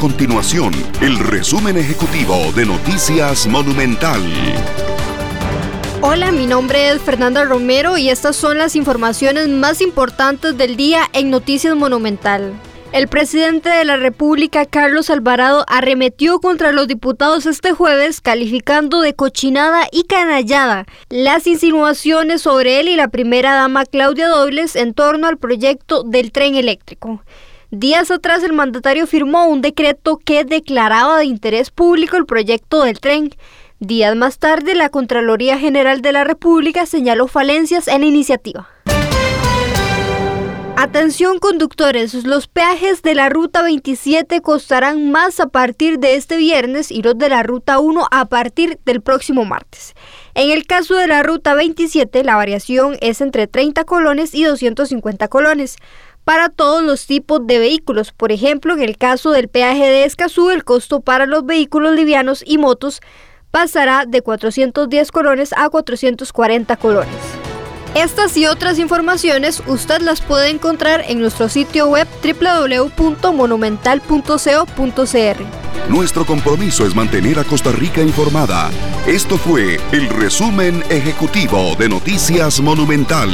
continuación el resumen ejecutivo de Noticias Monumental. Hola, mi nombre es Fernanda Romero y estas son las informaciones más importantes del día en Noticias Monumental. El presidente de la República, Carlos Alvarado, arremetió contra los diputados este jueves, calificando de cochinada y canallada las insinuaciones sobre él y la primera dama Claudia Dobles en torno al proyecto del tren eléctrico. Días atrás el mandatario firmó un decreto que declaraba de interés público el proyecto del tren. Días más tarde, la Contraloría General de la República señaló falencias en la iniciativa. Atención conductores, los peajes de la Ruta 27 costarán más a partir de este viernes y los de la Ruta 1 a partir del próximo martes. En el caso de la Ruta 27, la variación es entre 30 colones y 250 colones para todos los tipos de vehículos. Por ejemplo, en el caso del peaje de Escazú, el costo para los vehículos livianos y motos pasará de 410 colones a 440 colones. Estas y otras informaciones usted las puede encontrar en nuestro sitio web www.monumental.co.cr. Nuestro compromiso es mantener a Costa Rica informada. Esto fue el resumen ejecutivo de Noticias Monumental.